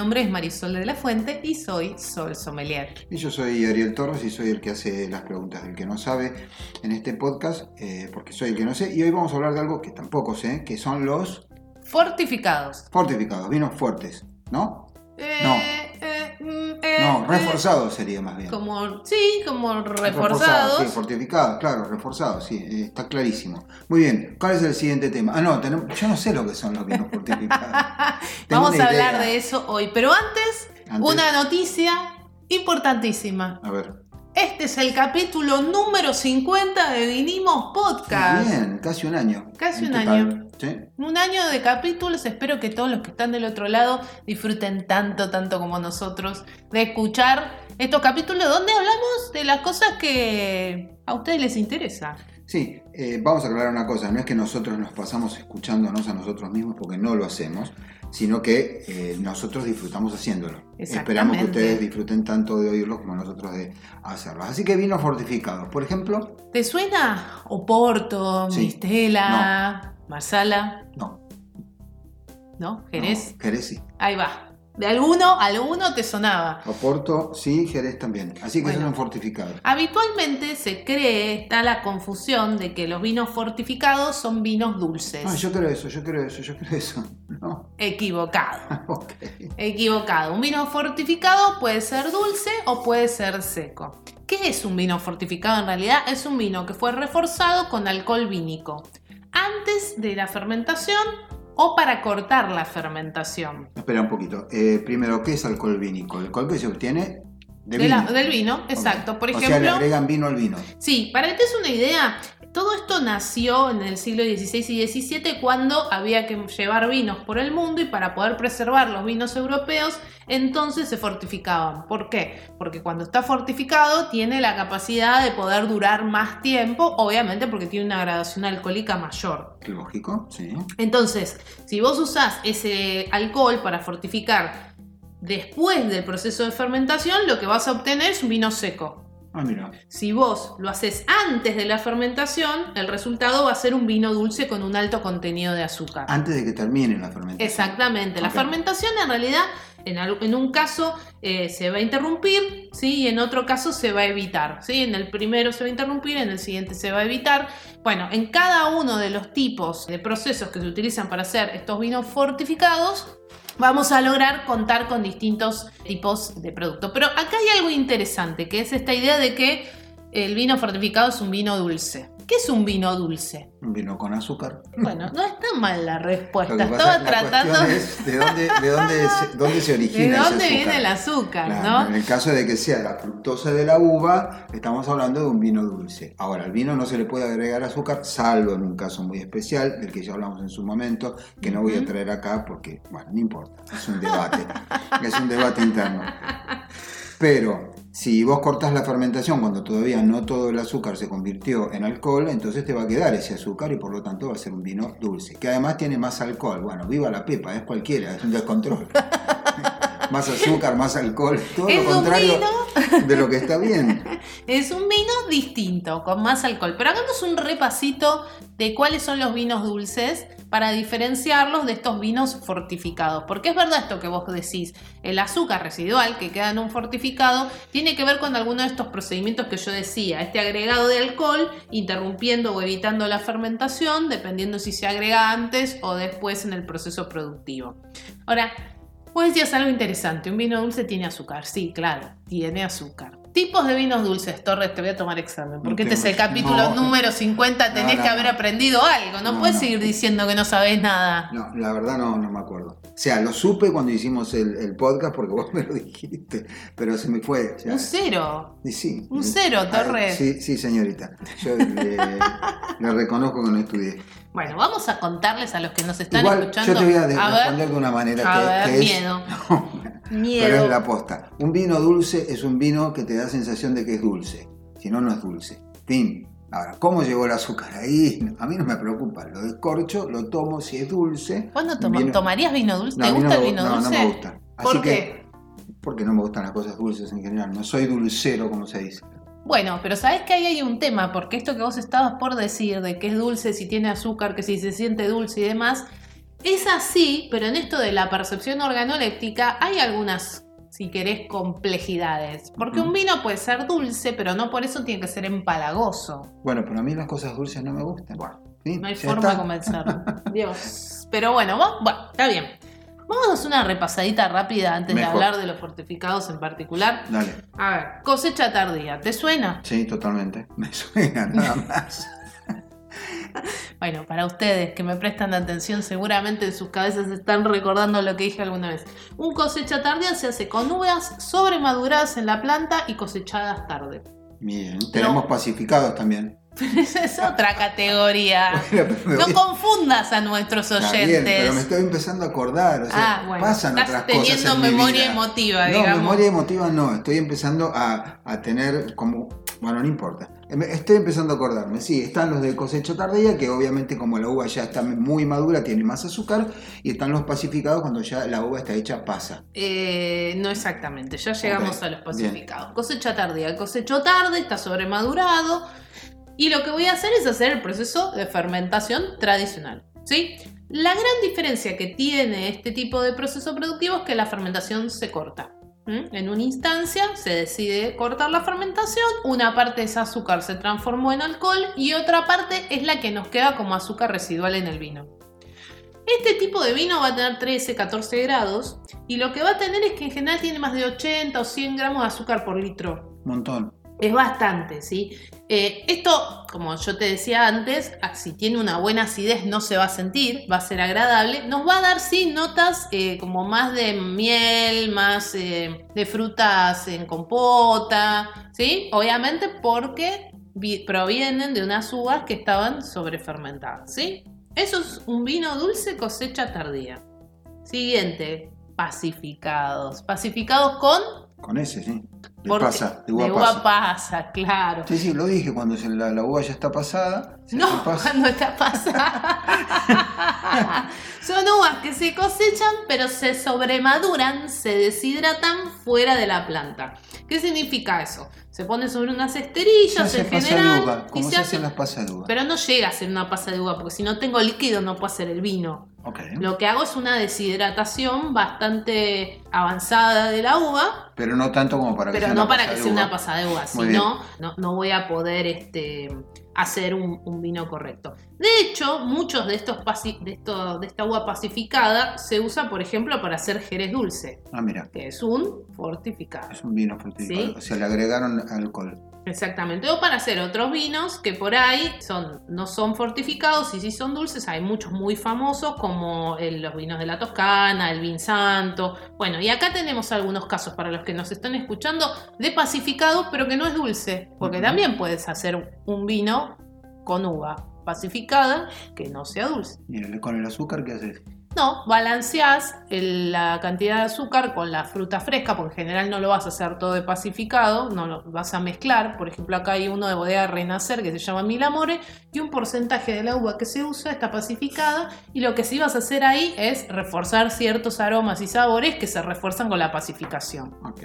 Nombre es Marisol de la Fuente y soy Sol Sommelier. Y yo soy Ariel Torres y soy el que hace las preguntas del que no sabe en este podcast, eh, porque soy el que no sé. Y hoy vamos a hablar de algo que tampoco sé, que son los Fortificados. fortificados, vinos fuertes, ¿no? Eh, No. No, reforzados sería más bien. Como, sí, como reforzados. Sí, fortificados, claro, reforzados, sí, eh, está clarísimo. Muy bien, ¿cuál es el siguiente tema? Ah, no, tenemos, yo no sé lo que son los vinos fortificados. Vamos a hablar de eso hoy. Pero antes, Antes. una noticia importantísima. A ver. Este es el capítulo número 50 de Vinimos Podcast. Bien, casi un año. Casi un total. año. Sí. Un año de capítulos, espero que todos los que están del otro lado disfruten tanto, tanto como nosotros de escuchar estos capítulos donde hablamos de las cosas que a ustedes les interesa. Sí, eh, vamos a aclarar una cosa, no es que nosotros nos pasamos escuchándonos a nosotros mismos porque no lo hacemos, sino que eh, nosotros disfrutamos haciéndolo. Esperamos que ustedes disfruten tanto de oírlos como nosotros de hacerlos. Así que vinos fortificados, por ejemplo, ¿Te suena Oporto, Sí. Mistela, Marsala? no. ¿No? ¿Jerez? no, Jerez sí. Ahí va. De alguno, alguno te sonaba. Oporto sí, Jerez también. Así que Bueno. son fortificados. Habitualmente se cree, está la confusión de que los vinos fortificados son vinos dulces. Ah, yo creo eso, yo creo eso, yo creo eso. No. Equivocado. Ok. Equivocado. Un vino fortificado puede ser dulce o puede ser seco. ¿Qué es un vino fortificado en realidad? Es un vino que fue reforzado con alcohol vínico antes de la fermentación o para cortar la fermentación Espera un poquito. Eh, primero, ¿qué es alcohol vínico? El alcohol que se obtiene de de la- vino. del vino. Exacto. Por o sea, le ejemplo, agregan vino al vino. Sí, para que te des una idea, todo esto nació en el siglo XVI y XVII cuando había que llevar vinos por el mundo y para poder preservar los vinos europeos, entonces se fortificaban. ¿Por qué? Porque cuando está fortificado tiene la capacidad de poder durar más tiempo, obviamente porque tiene una gradación alcohólica mayor. Lógico, sí. Entonces, si vos usás ese alcohol para fortificar después del proceso de fermentación, lo que vas a obtener es un vino seco. Ah, mira. Si vos lo haces antes de la fermentación, el resultado va a ser un vino dulce con un alto contenido de azúcar. Antes de que termine la fermentación. Exactamente. La fermentación en realidad, en, al- en un caso eh, se va a interrumpir, ¿sí? Y en otro caso se va a evitar, ¿sí? En el primero se va a interrumpir, en el siguiente se va a evitar. Bueno, en cada uno de los tipos de procesos que se utilizan para hacer estos vinos fortificados, vamos a lograr contar con distintos tipos de productos. Pero acá hay algo interesante, que es esta idea de que el vino fortificado es un vino dulce. ¿Qué es un vino dulce? Un vino con azúcar. Bueno, no está mal la respuesta. Estaba tratando es de dónde, de dónde, se, dónde se de origina ese dónde viene el azúcar, Claro, En ¿no? el caso de que sea la fructosa de la uva, estamos hablando de un vino dulce. Ahora, al vino no se le puede agregar azúcar, salvo en un caso muy especial, del que ya hablamos en su momento, que no voy a traer acá porque, bueno, no importa, es un debate, es un debate interno. Pero si vos cortás la fermentación cuando todavía no todo el azúcar se convirtió en alcohol, entonces te va a quedar ese azúcar y por lo tanto va a ser un vino dulce, que además tiene más alcohol. Bueno, viva la pepa, es cualquiera, es un descontrol. más azúcar, más alcohol, todo Es lo contrario vino. de lo que está bien. Es un vino distinto, con más alcohol. Pero hagamos un repasito de cuáles son los vinos dulces para diferenciarlos de estos vinos fortificados. Porque es verdad esto que vos decís, el azúcar residual que queda en un fortificado tiene que ver con alguno de estos procedimientos que yo decía, este agregado de alcohol interrumpiendo o evitando la fermentación, dependiendo si se agrega antes o después en el proceso productivo. Ahora, vos decías algo interesante, un vino dulce tiene azúcar, sí, claro, tiene azúcar. Tipos de vinos dulces, Torres, te voy a tomar examen, porque No este es el capítulo no. número 50, tenés no, que haber aprendido algo, no, puedes seguir diciendo que no sabés nada. No, la verdad no, no me acuerdo. O sea, lo supe cuando hicimos el, el podcast porque vos me lo dijiste, pero se me fue. Un cero. Y sí. Un cero, Ah, Torres. Sí, sí, señorita. Yo le, le reconozco que no estudié. Bueno, vamos a contarles a los que nos están Igual escuchando. yo te voy a de- a responder ver, de una manera a que, ver, que es... miedo. No, Miedo. Pero es la posta. Un vino dulce es un vino que te da sensación de que es dulce. Si no, no es dulce. Fin. Ahora, ¿cómo llegó el azúcar ahí? A mí no me preocupa. Lo descorcho, lo tomo si es dulce. ¿Cuándo Un toma- vino- tomarías vino dulce? No, ¿Te gusta no el vino no, dulce? No, me gusta. Así ¿Por que, qué? Porque no me gustan las cosas dulces en general. No soy dulcero, como se dice. Bueno, pero sabes que ahí hay un tema, porque esto que vos estabas por decir de que es dulce si tiene azúcar, que si se siente dulce y demás, es así, pero en esto de la percepción organoléptica hay algunas, si querés, complejidades. Porque un Ujú. vino puede ser dulce, pero no por eso tiene que ser empalagoso. Bueno, pero a mí las cosas dulces no me gustan. ¿Sí? No hay forma está. de convencerlo. Dios. Pero bueno, va- bueno, está bien. Vamos a hacer una repasadita rápida antes Mejor. de hablar de los fortificados en particular. Dale. A ver, cosecha tardía, ¿te suena? Sí, totalmente. Me suena nada más. Bueno, para ustedes que me prestan atención, seguramente en sus cabezas están recordando lo que dije alguna vez. Un cosecha tardía se hace con uvas sobremaduradas en la planta y cosechadas tarde. Bien. Tenemos pacificados también. Pero esa es otra categoría. Bueno, No voy- confundas a nuestros Está oyentes. bien, pero me estoy empezando a acordar. O sea, ah, bueno. pasan Estás otras cosas. teniendo en mi memoria vida. emotiva, No, digamos. memoria emotiva no. Estoy empezando a, a tener como. Bueno, no importa. Estoy empezando a acordarme. Sí, están los de cosecha tardía, que obviamente, como la uva ya está muy madura, tiene más azúcar. Y están los pacificados cuando ya la uva está hecha pasa. Eh, no exactamente, ya llegamos a los pacificados. Cosecha tardía, cosecho tarde, está sobremadurado. Y lo que voy a hacer es hacer el proceso de fermentación tradicional. ¿sí? La gran diferencia que tiene este tipo de proceso productivo es que la fermentación se corta. En una instancia se decide cortar la fermentación, una parte de ese azúcar se transformó en alcohol y otra parte es la que nos queda como azúcar residual en el vino. Este tipo de vino va a tener 13, 14 grados y lo que va a tener es que en general tiene más de 80 o 100 gramos de azúcar por litro. Montón. Es bastante, ¿sí? Eh, esto, como yo te decía antes, ah, si tiene una buena acidez no se va a sentir, va a ser agradable. Nos va a dar, sí, notas eh, como más de miel, más eh, de frutas en compota, ¿sí? Obviamente porque vi- provienen de unas uvas que estaban sobrefermentadas, ¿sí? Eso es un vino dulce cosecha tardía. Siguiente, pacificados. Pacificados con... Con ese, sí. De pasa, de uva de pasa. uva pasa, claro. Sí, sí, lo dije. Cuando se- la, la uva ya está pasada. se No, pasa. cuando está pasada. Son uvas que se cosechan, pero se sobremaduran, se deshidratan fuera de la planta. ¿Qué significa eso? Se pone sobre unas Se esterillas general. de uva, y como se se hace- las pasas de uva. Pero no llega a ser una pasa de uva, porque si no tengo líquido no puedo hacer el vino. Lo que hago es una deshidratación bastante avanzada de la uva, Pero no tanto como para que pero sea no una para pasa que de sea uva. una pasada de uva, si Muy bien. no, no, voy a poder este, hacer un, un vino correcto. De hecho, muchos de estos, de, esto- de esta uva pacificada se usa, por ejemplo, para hacer jerez dulce, Ah, mira. que es un fortificado. Es un vino fortificado. Sí. O sea, le agregaron alcohol. Exactamente. O para hacer otros vinos que por ahí son, no son fortificados y sí son dulces. Hay muchos muy famosos como el- los vinos de la Toscana, el vin santo. Bueno, y acá tenemos algunos casos para los que nos están escuchando de pacificado, pero que no es dulce. Porque también puedes hacer un vino con uva pacificada que no sea dulce. Y con el azúcar, ¿qué haces? No, balanceás el- la cantidad de azúcar con la fruta fresca, porque en general no lo vas a hacer todo de pacificado, no lo vas a mezclar. Por ejemplo, acá hay uno de bodega Renacer que se llama Mil Amore y un porcentaje de la uva que se usa está pacificada. Y lo que sí vas a hacer ahí es reforzar ciertos aromas y sabores que se refuerzan con la pacificación. Ok.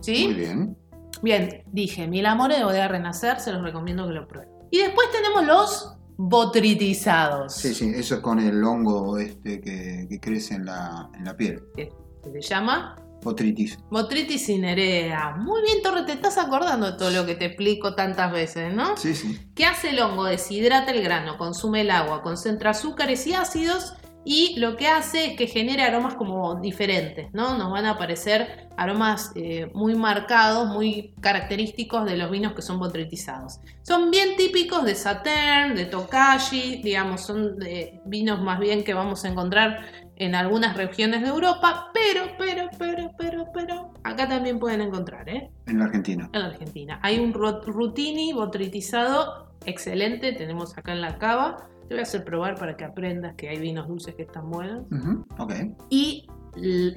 ¿Sí? Muy bien. Bien, dije Mil Amore de bodega Renacer, se los recomiendo que lo prueben. Y después tenemos los botritizados. Sí, sí, eso es con el hongo este que, que crece en la, en la piel. que se llama Botritis. Botritis cinerea. Muy bien, Torre, te estás acordando de todo lo que te explico tantas veces, ¿no? Sí, sí. ¿Qué hace el hongo? Deshidrata el grano, consume el agua, concentra azúcares y ácidos y lo que hace es que genere aromas como diferentes, ¿no? Nos van a aparecer aromas eh, muy marcados, muy característicos de los vinos que son botritizados. Son bien típicos de Sautern, de Tokaji, digamos, son de vinos más bien que vamos a encontrar en algunas regiones de Europa, pero, pero, pero, pero, pero, acá también pueden encontrar, ¿eh? En la Argentina. en la Argentina. Hay un rutini botritizado excelente, tenemos acá en la cava. Te voy a hacer probar para que aprendas que hay vinos dulces que están buenos. Ujú, Ok. Y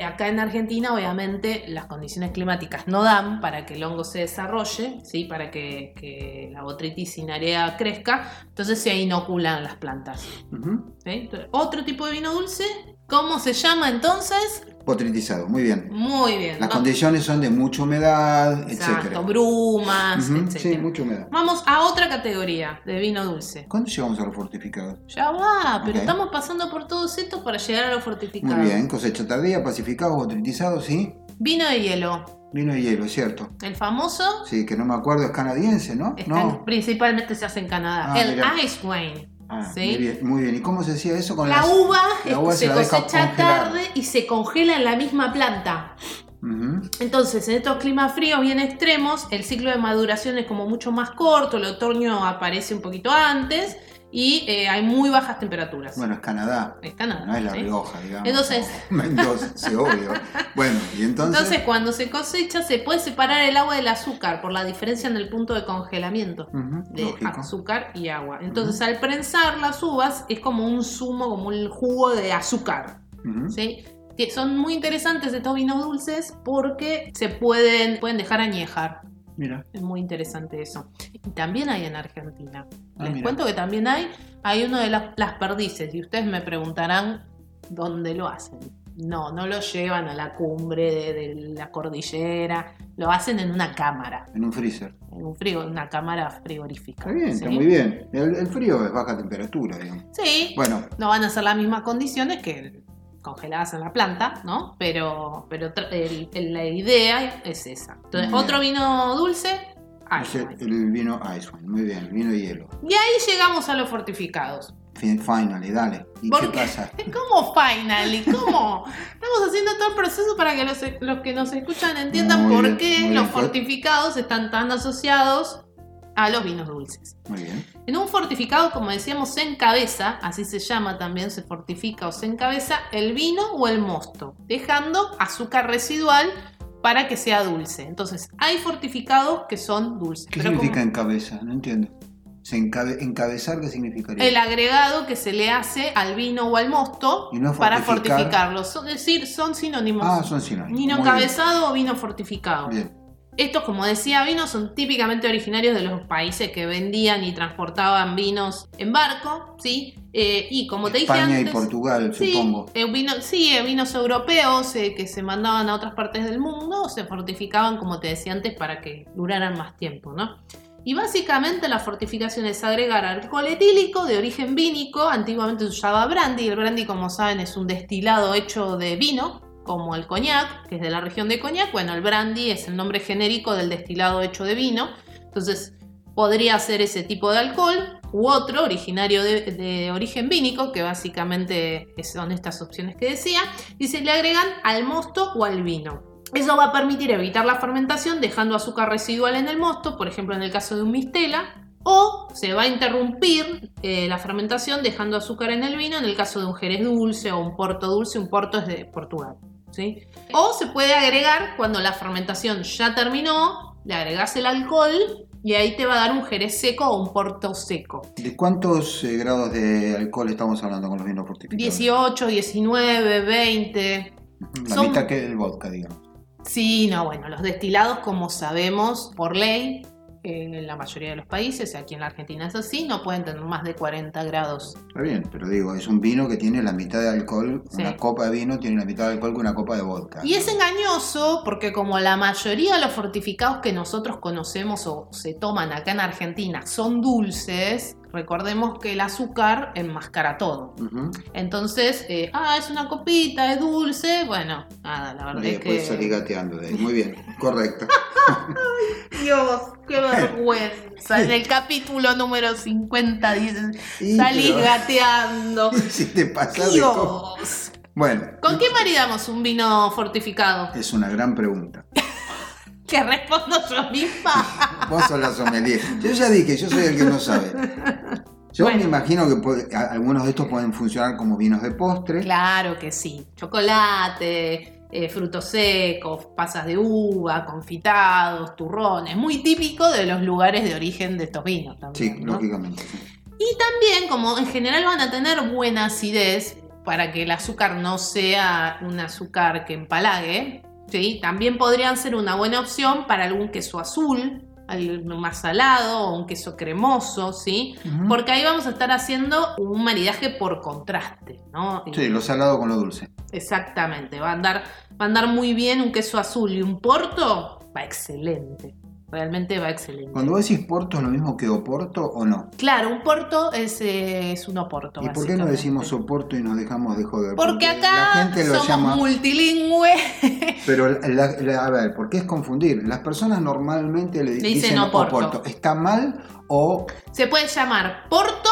Acá en Argentina, obviamente, las condiciones climáticas no dan para que el hongo se desarrolle, ¿sí? para que, que la botritis cinerea crezca, entonces se inoculan las plantas. Entonces, Otro tipo de vino dulce, ¿cómo se llama entonces? Potritizado, muy bien. Muy bien. Las ¿no? condiciones son de mucha humedad, Exacto, etc. brumas, Sí, etc. mucha humedad. Vamos a otra categoría de vino dulce. ¿Cuándo llegamos a los fortificados? Ya va, pero estamos pasando por todos estos para llegar a los fortificados. Muy bien, cosecha tardía, pacificados, botritizados, sí. Vino de hielo, Vino de hielo, es cierto. el famoso, Sí, que no me acuerdo, es canadiense, ¿no? está no. en- principalmente se hace en Canadá. Ah, el ice wine. Ah, ¿sí? muy bien, muy bien. ¿Y cómo se hacía eso con La las... uva, la es- uva se cosecha tarde y se congela en la misma planta. Entonces, en estos climas fríos bien extremos, el ciclo de maduración es como mucho más corto, el otoño aparece un poquito antes y eh, hay muy bajas temperaturas. Bueno, es Canadá. Es Canadá, No es La ¿sí? Rioja, digamos. Entonces- o Mendoza, sí, obvio. Bueno, y entonces... Entonces, cuando se cosecha, se puede separar el agua del azúcar por la diferencia en el punto de congelamiento de lógico. azúcar y agua. Entonces, al prensar las uvas, es como un zumo, como un jugo de azúcar. ¿sí? Que son muy interesantes estos vinos dulces porque se pueden, pueden dejar añejar. Mira, Es muy interesante eso. Y también hay en Argentina. Ah, Les mira. cuento que también hay, hay uno de las, las perdices y ustedes me preguntarán dónde lo hacen. No, no lo llevan a la cumbre de, de la cordillera, lo hacen en una cámara, en un freezer. en un frigo, una cámara frigorífica. Está bien, ¿sí? está muy bien. El, el frío es baja temperatura, digamos. Sí, Bueno, no van a ser las mismas condiciones que congeladas en la planta, ¿no? Pero, pero tra- el- el- la idea es esa. Entonces, otro vino dulce, Ice wine. el vino Ice Wine, muy bien, el vino hielo. Y ahí llegamos a los fortificados. Fin- Finally, dale. ¿Y ¿Por qué pasa? ¿Cómo finally? ¿Cómo? Estamos haciendo todo el proceso para que los, los que nos escuchan entiendan Muy por bien, qué los bien. fortificados están tan asociados a los vinos dulces. Muy bien. En un fortificado, como decíamos, se encabeza, así se llama también, se fortifica o se encabeza el vino o el mosto, dejando azúcar residual para que sea dulce. Entonces, hay fortificados que son dulces. ¿Qué pero significa como encabeza? No entiendo. ¿Se encabe- ¿Encabezar qué significaría? el agregado que se le hace al vino o al mosto no para fortificar. fortificarlo. Son- Es decir, son sinónimos. Ah, son sinónimos. Vino Muy bien. encabezado o vino fortificado. Bien. Estos, como decía, vinos son típicamente originarios de los países que vendían y transportaban vinos en barco, ¿sí? Eh, y como te dije España y antes, Portugal, sí, supongo. eh, vino- sí, eh, vinos europeos eh, que se mandaban a otras partes del mundo, se fortificaban, como te decía antes, para que duraran más tiempo, ¿no? Y básicamente la fortificación es agregar alcohol etílico de origen vínico, antiguamente se usaba brandy, el brandy como saben es un destilado hecho de vino, como el coñac, que es de la región de coñac, bueno, el brandy es el nombre genérico del destilado hecho de vino, entonces podría ser ese tipo de alcohol u otro originario de, origen vínico, que básicamente son estas opciones que decía, y se le agregan al mosto o al vino. Eso va a permitir evitar la fermentación dejando azúcar residual en el mosto, por ejemplo en el caso de un mistela, o se va a interrumpir eh, la fermentación dejando azúcar en el vino en el caso de un jerez dulce o un porto dulce, un porto es de Portugal. ¿Sí? O se puede agregar cuando la fermentación ya terminó, le agregas el alcohol y ahí te va a dar un jerez seco o un porto seco. ¿De cuántos eh, grados de alcohol estamos hablando con los vinos fortificados? 18, 19, 20. Ujú, La son- mitad que el vodka, digamos. Sí, no, bueno, los destilados, como sabemos por ley, en la mayoría de los países, aquí en la Argentina es así, no pueden tener más de 40 grados. Está bien, pero digo, es un vino que tiene la mitad de alcohol, Sí. una copa de vino tiene la mitad de alcohol que una copa de vodka. Y es engañoso porque como la mayoría de los fortificados que nosotros conocemos o se toman acá en Argentina son dulces, recordemos que el azúcar enmascara todo. Entonces, eh, ah, es una copita, es dulce, bueno, nada, la verdad Y es después que... salí gateando de ahí. Muy bien, correcto. Dios, qué vergüenza. En el capítulo número 50 dicen, Sí, salís pero- gateando. si te pasa de co- Dios. Bueno, ¿Con qué maridamos un vino fortificado? es una gran pregunta. Que respondo yo misma. Vos sos la sommelier. Yo ya dije, yo soy el que no sabe. Yo Bueno. me imagino que puede- a- algunos de estos pueden funcionar como vinos de postre. Claro que sí. Chocolate, eh, frutos secos, pasas de uva, confitados, turrones. Muy típico de los lugares de origen de estos vinos Sí, también. ¿no? lógicamente. sí. Y también, como en general van a tener buena acidez, para que el azúcar no sea un azúcar que empalague, ¿sí? también podrían ser una buena opción para algún queso azul, algo más salado o un queso cremoso, ¿sí? Porque ahí vamos a estar haciendo un maridaje por contraste, ¿no? Sí, lo salado con lo dulce. Exactamente, va a andar, va a andar muy bien un queso azul y un porto, va excelente. Realmente va excelente. Cuando vos decís Porto, ¿es lo mismo que Oporto o no? Claro, un porto es, eh, es un oporto. ¿Y por qué no decimos Oporto y nos dejamos de joder? Porque la acá gente lo somos llama. multilingües. Pero, la- la- a ver, ¿por qué es confundir? Las personas normalmente le, Le dicen dicen Oporto. Oporto. ¿Está mal o.? Se puede llamar porto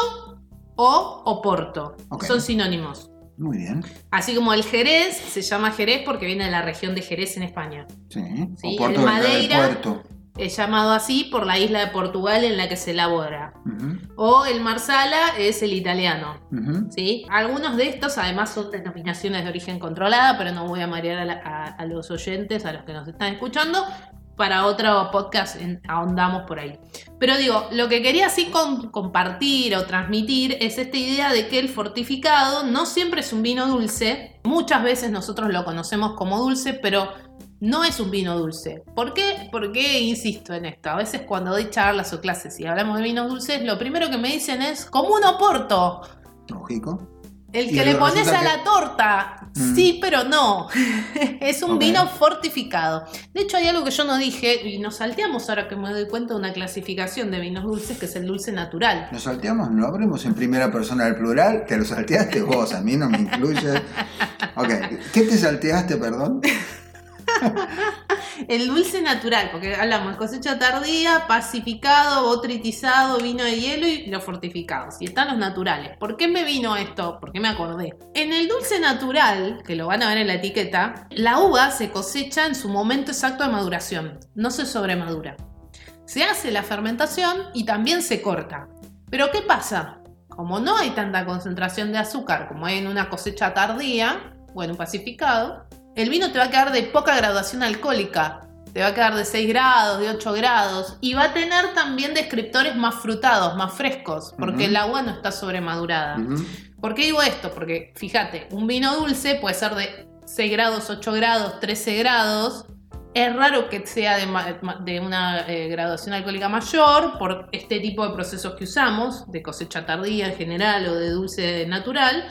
o oporto. Son sinónimos. Muy bien. Así como el Jerez se llama Jerez porque viene de la región de Jerez en España. Sí. Sí, Oporto el del Madeira. puerto. Es llamado así por la isla de Portugal en la que se elabora. O el Marsala es el italiano. ¿sí? Algunos de estos además son denominaciones de origen controlada, pero no voy a marear a, la- a- a los oyentes, a los que nos están escuchando. Para otro podcast en- ahondamos por ahí. Pero digo, lo que quería así con- compartir o transmitir es esta idea de que el fortificado no siempre es un vino dulce. Muchas veces nosotros lo conocemos como dulce, pero no es un vino dulce. ¿Por qué? Porque insisto en esto. A veces cuando doy charlas o clases y hablamos de vinos dulces, lo primero que me dicen es como un oporto. Lógico. El que le pones a que- la torta. Mm. Sí, pero no. es un vino fortificado. De hecho, hay algo que yo no dije y nos salteamos ahora que me doy cuenta de una clasificación de vinos dulces que es el dulce natural. ¿Nos salteamos? ¿No hablemos en primera persona del plural? Te lo salteaste vos, a mí no me incluyes. Ok, ¿qué te salteaste, perdón? El dulce natural, porque hablamos cosecha tardía, pacificado, botritizado, vino de hielo y los fortificados. Y están los naturales. ¿Por qué me vino esto? ¿Por qué me acordé? En el dulce natural, que lo van a ver en la etiqueta, la uva se cosecha en su momento exacto de maduración. No se sobremadura. Se hace la fermentación y también se corta. Pero ¿qué pasa? Como no hay tanta concentración de azúcar como hay en una cosecha tardía o en un pacificado, el vino te va a quedar de poca graduación alcohólica. Te va a quedar de 6 grados, de 8 grados. Y va a tener también descriptores más frutados, más frescos, porque el agua no está sobremadurada. ¿Por qué digo esto? Porque fíjate, un vino dulce puede ser de 6 grados, 8 grados, 13 grados. Es raro que sea de una eh, graduación alcohólica mayor por este tipo de procesos que usamos, de cosecha tardía en general o de dulce natural.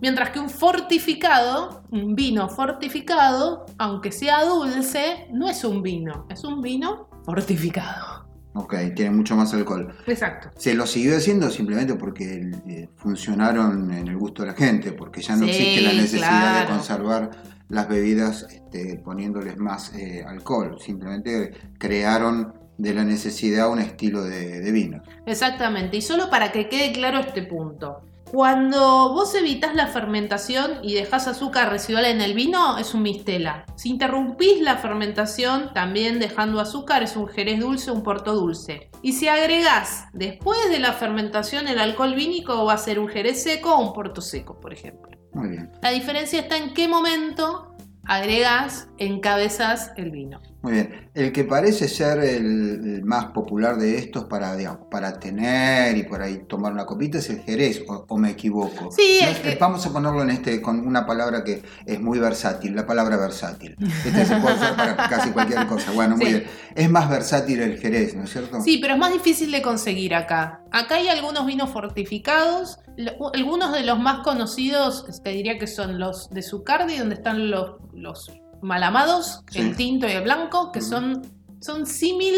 Mientras que un fortificado, un vino fortificado, aunque sea dulce, no es un vino, es un vino fortificado. Ok, tiene mucho más alcohol. Exacto. Se lo siguió haciendo simplemente porque eh, funcionaron en el gusto de la gente, porque ya no Sí, existe la necesidad de conservar las bebidas este, poniéndoles más eh, alcohol. Simplemente crearon de la necesidad un estilo de, de vino. Exactamente, y solo para que quede claro este punto. Cuando vos evitas la fermentación y dejas azúcar residual en el vino, es un mistela. Si interrumpís la fermentación, también dejando azúcar, es un jerez dulce, un porto dulce. Y si agregás después de la fermentación el alcohol vínico, va a ser un jerez seco o un porto seco, por ejemplo. Muy bien, La diferencia está en qué momento agregás, encabezas el vino. Muy bien. El que parece ser el, más popular de estos para, digamos, para tener y por ahí tomar una copita es el Jerez, o, o me equivoco. Sí, No que- Vamos a ponerlo en este con una palabra que es muy versátil, la palabra versátil. Este se puede usar para casi cualquier cosa. Bueno, muy Sí. bien. Es más versátil el Jerez, ¿no es cierto? Sí, pero es más difícil de conseguir acá. Acá hay algunos vinos fortificados. Algunos de los más conocidos, te diría que son los de Zucardi, donde están los, los malamados, Sí. el tinto y el blanco, que son, son símil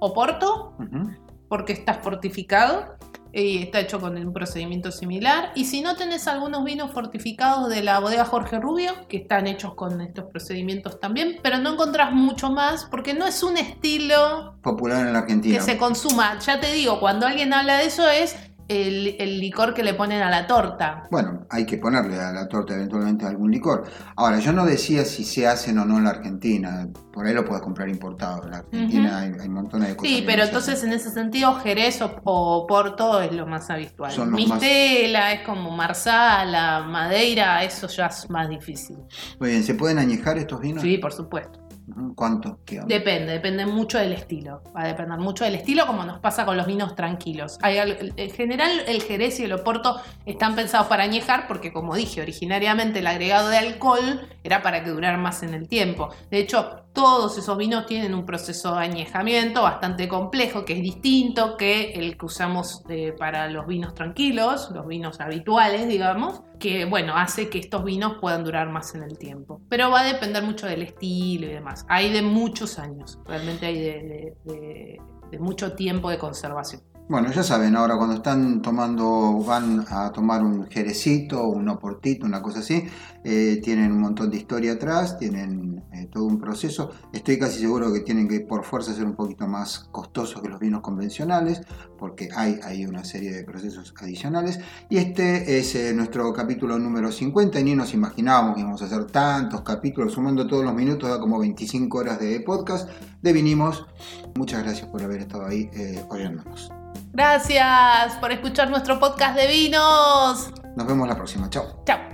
Oporto, Ujú. porque está fortificado y está hecho con un procedimiento similar. Y si no tenés algunos vinos fortificados de la bodega Jorge Rubio, que están hechos con estos procedimientos también, pero no encontrás mucho más porque no es un estilo Popular en la Argentina. que se consuma. Ya te digo, cuando alguien habla de eso es el, el licor que le ponen a la torta. Bueno, hay que ponerle a la torta eventualmente algún licor. Ahora, yo no decía si se hacen o no en la Argentina. Por ahí lo puedes comprar importado. En la Argentina hay, hay montones de cosas. Sí, pero entonces hacen. en ese sentido Jerez o, o Porto es lo más habitual. Son los más- Mistela es como Marsala, Madeira, eso ya es más difícil. Muy bien, ¿se pueden añejar estos vinos? Sí, por supuesto. ¿Cuánto? Depende, depende mucho del estilo. Va a depender mucho del estilo, como nos pasa con los vinos tranquilos. Hay en general, el Jerez y el Oporto están pensados para añejar, porque como dije, originariamente el agregado de alcohol era para que durara más en el tiempo. De hecho, todos esos vinos tienen un proceso de añejamiento bastante complejo, que es distinto que el que usamos eh, para los vinos tranquilos, los vinos habituales, digamos, que bueno, hace que estos vinos puedan durar más en el tiempo. Pero va a depender mucho del estilo y demás. Hay de muchos años, realmente hay de, mucho tiempo de conservación. Bueno, ya saben, ahora cuando están tomando, van a tomar un jerecito, un oportito, una cosa así, eh, tienen un montón de historia atrás, tienen eh, todo un proceso. Estoy casi seguro que tienen que por fuerza ser un poquito más costosos que los vinos convencionales, porque hay ahí una serie de procesos adicionales. Y este es eh, nuestro capítulo número 50 y ni nos imaginábamos que íbamos a hacer tantos capítulos, sumando todos los minutos, da como 25 horas de podcast de Vinimos. Muchas gracias por haber estado ahí oyéndonos. Gracias por escuchar nuestro podcast de vinos. Nos vemos la próxima. Chao. Chao.